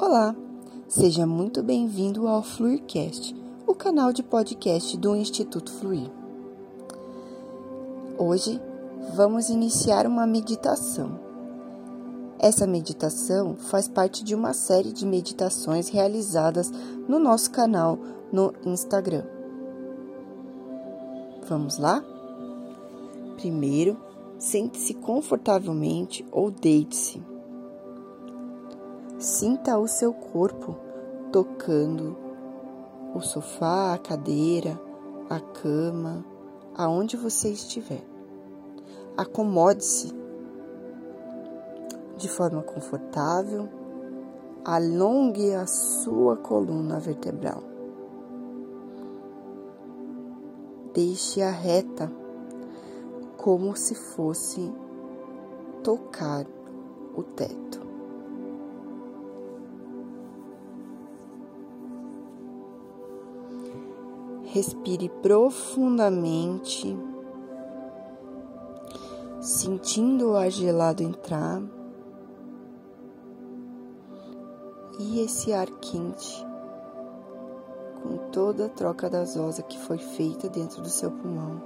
Olá, seja muito bem-vindo ao Fluircast, o canal de podcast do Instituto Fluir. Hoje vamos iniciar uma meditação. Essa meditação faz parte de uma série de meditações realizadas no nosso canal no Instagram. Vamos lá? Primeiro, sente-se confortavelmente ou deite-se. Sinta o seu corpo tocando o sofá, a cadeira, a cama, aonde você estiver. Acomode-se de forma confortável, alongue a sua coluna vertebral. Deixe-a reta, como se fosse tocar o teto. Respire profundamente, sentindo o ar gelado entrar e esse ar quente com toda a troca gasosa que foi feita dentro do seu pulmão,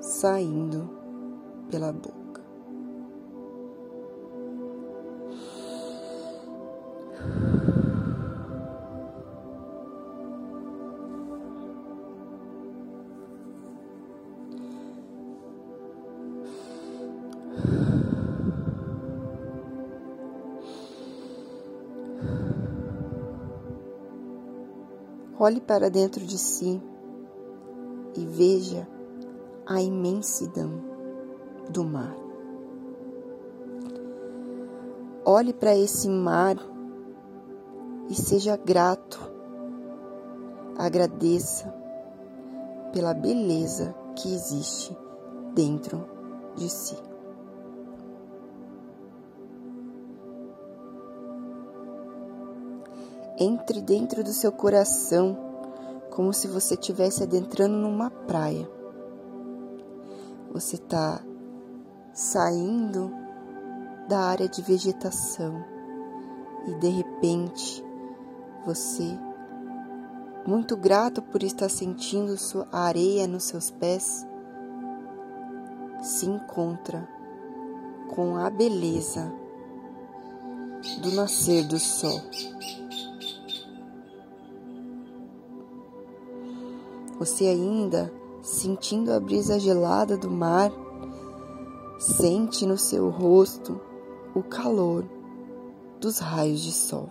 saindo pela boca. Olhe para dentro de si e veja a imensidão do mar. Olhe para esse mar e seja grato. Agradeça pela beleza que existe dentro de si. Entre dentro do seu coração, como se você estivesse adentrando numa praia. Você está saindo da área de vegetação e de repente você, muito grato por estar sentindo sua areia nos seus pés, se encontra com a beleza do nascer do sol. Você ainda, sentindo a brisa gelada do mar, sente no seu rosto o calor dos raios de sol.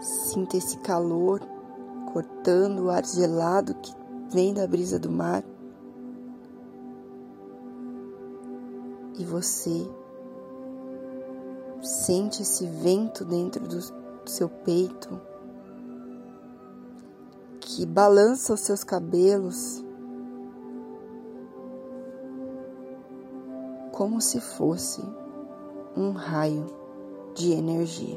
Sinta esse calor cortando o ar gelado que vem da brisa do mar. E você sente esse vento dentro do seu peito, que balança os seus cabelos como se fosse um raio de energia.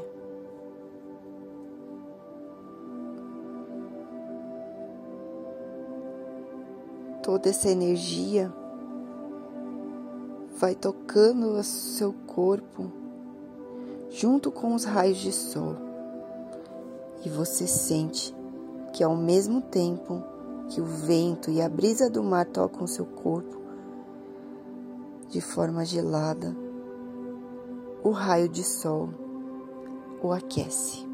Toda essa energia vai tocando o seu corpo junto com os raios de sol e você sente que ao mesmo tempo que o vento e a brisa do mar tocam seu corpo de forma gelada, o raio de sol o aquece.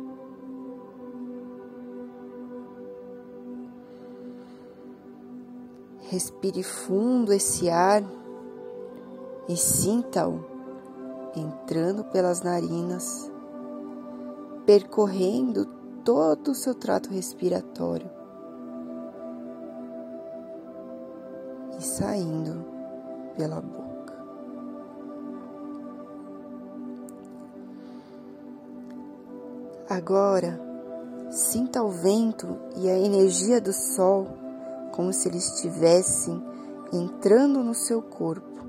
Respire fundo esse ar e sinta-o entrando pelas narinas, percorrendo todo o seu trato respiratório e saindo pela boca. Agora, sinta o vento e a energia do sol como se eles estivessem entrando no seu corpo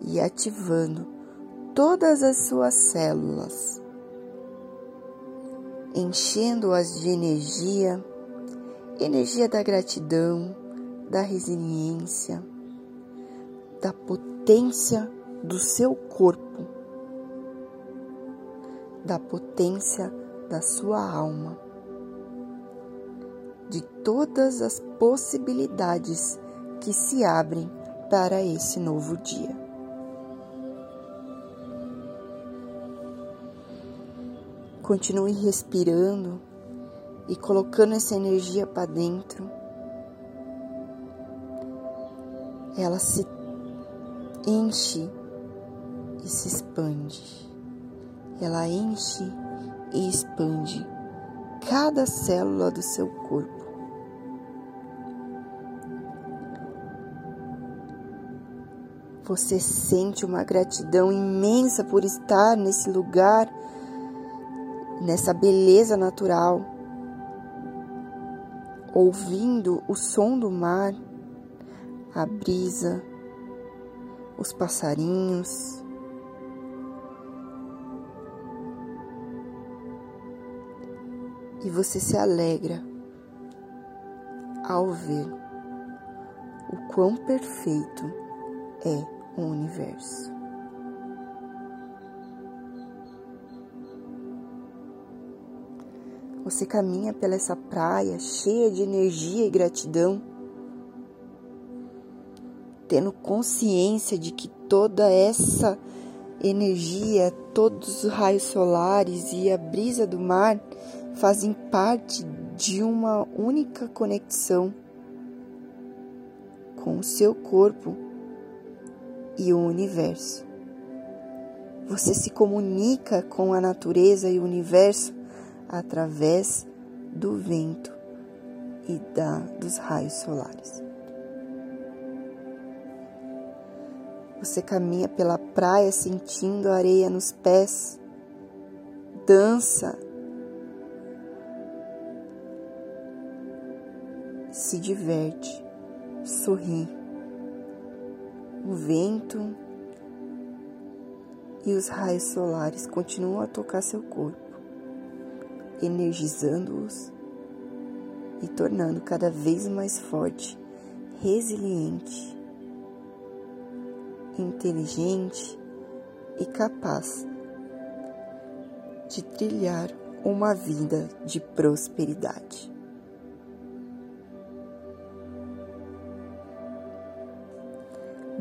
e ativando todas as suas células enchendo-as de energia, energia da gratidão, da resiliência, da potência do seu corpo, da potência da sua alma, de todas as possibilidades que se abrem para esse novo dia. Continue respirando e colocando essa energia para dentro. Ela se enche e se expande. Ela enche e expande cada célula do seu corpo. Você sente uma gratidão imensa por estar nesse lugar, nessa beleza natural, ouvindo o som do mar, a brisa, os passarinhos. E você se alegra ao ver o quão perfeito é o universo. Você caminha pela essa praia cheia de energia e gratidão, tendo consciência de que toda essa energia, todos os raios solares e a brisa do mar fazem parte de uma única conexão com o seu corpo e o universo. Você se comunica com a natureza e o universo através do vento e da, dos raios solares. Você caminha pela praia sentindo a areia nos pés, dança, se diverte, sorri o vento e os raios solares continuam a tocar seu corpo, energizando-os e tornando cada vez mais forte, resiliente, inteligente e capaz de trilhar uma vida de prosperidade.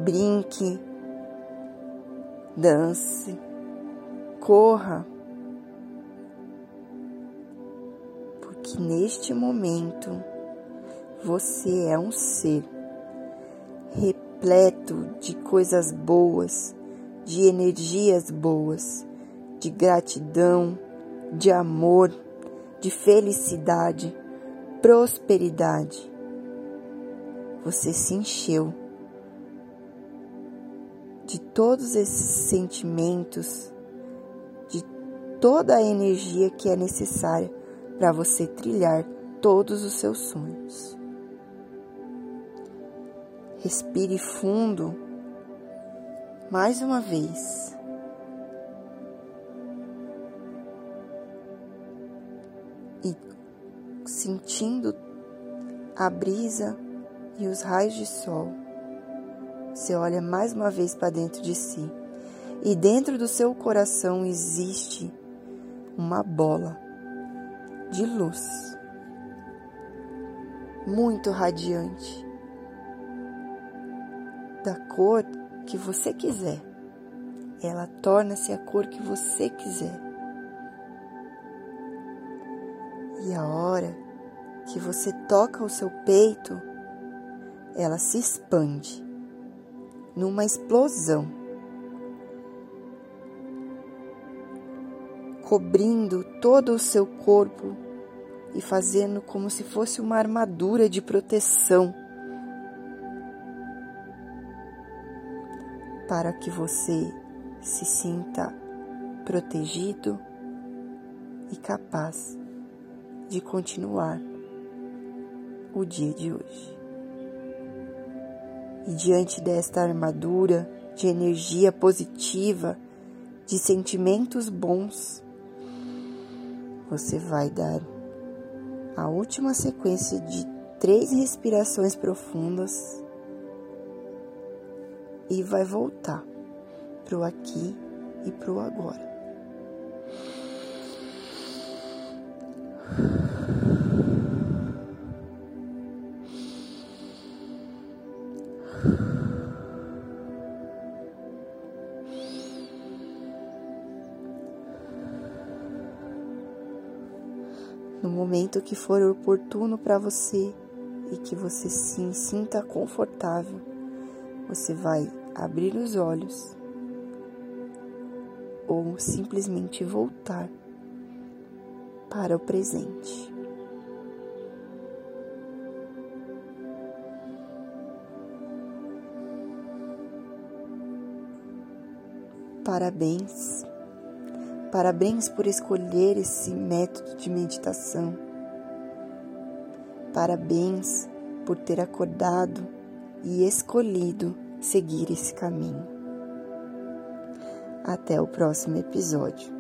brinque, dance, corra, neste momento você é um ser repleto de coisas boas, de energias boas, de gratidão, de amor, de felicidade, prosperidade. Você se encheu de todos esses sentimentos, de toda a energia que é necessária para você trilhar todos os seus sonhos. Respire fundo mais uma vez. E sentindo a brisa e os raios de sol você olha mais uma vez para dentro de si. E dentro do seu coração existe uma bola de luz muito radiante, da cor que você quiser. Ela torna-se a cor que você quiser. E a hora que você toca o seu peito, ela se expande numa explosão, cobrindo todo o seu corpo e fazendo como se fosse uma armadura de proteção para que você se sinta protegido e capaz de continuar o dia de hoje. E diante desta armadura de energia positiva, de sentimentos bons, você vai dar a última sequência de três respirações profundas e vai voltar pro aqui e pro agora. Momento que for oportuno para você e que você se sinta confortável, você vai abrir os olhos ou simplesmente voltar para o presente. Parabéns. Parabéns por escolher esse método de meditação. Parabéns por ter acordado e escolhido seguir esse caminho. Até o próximo episódio.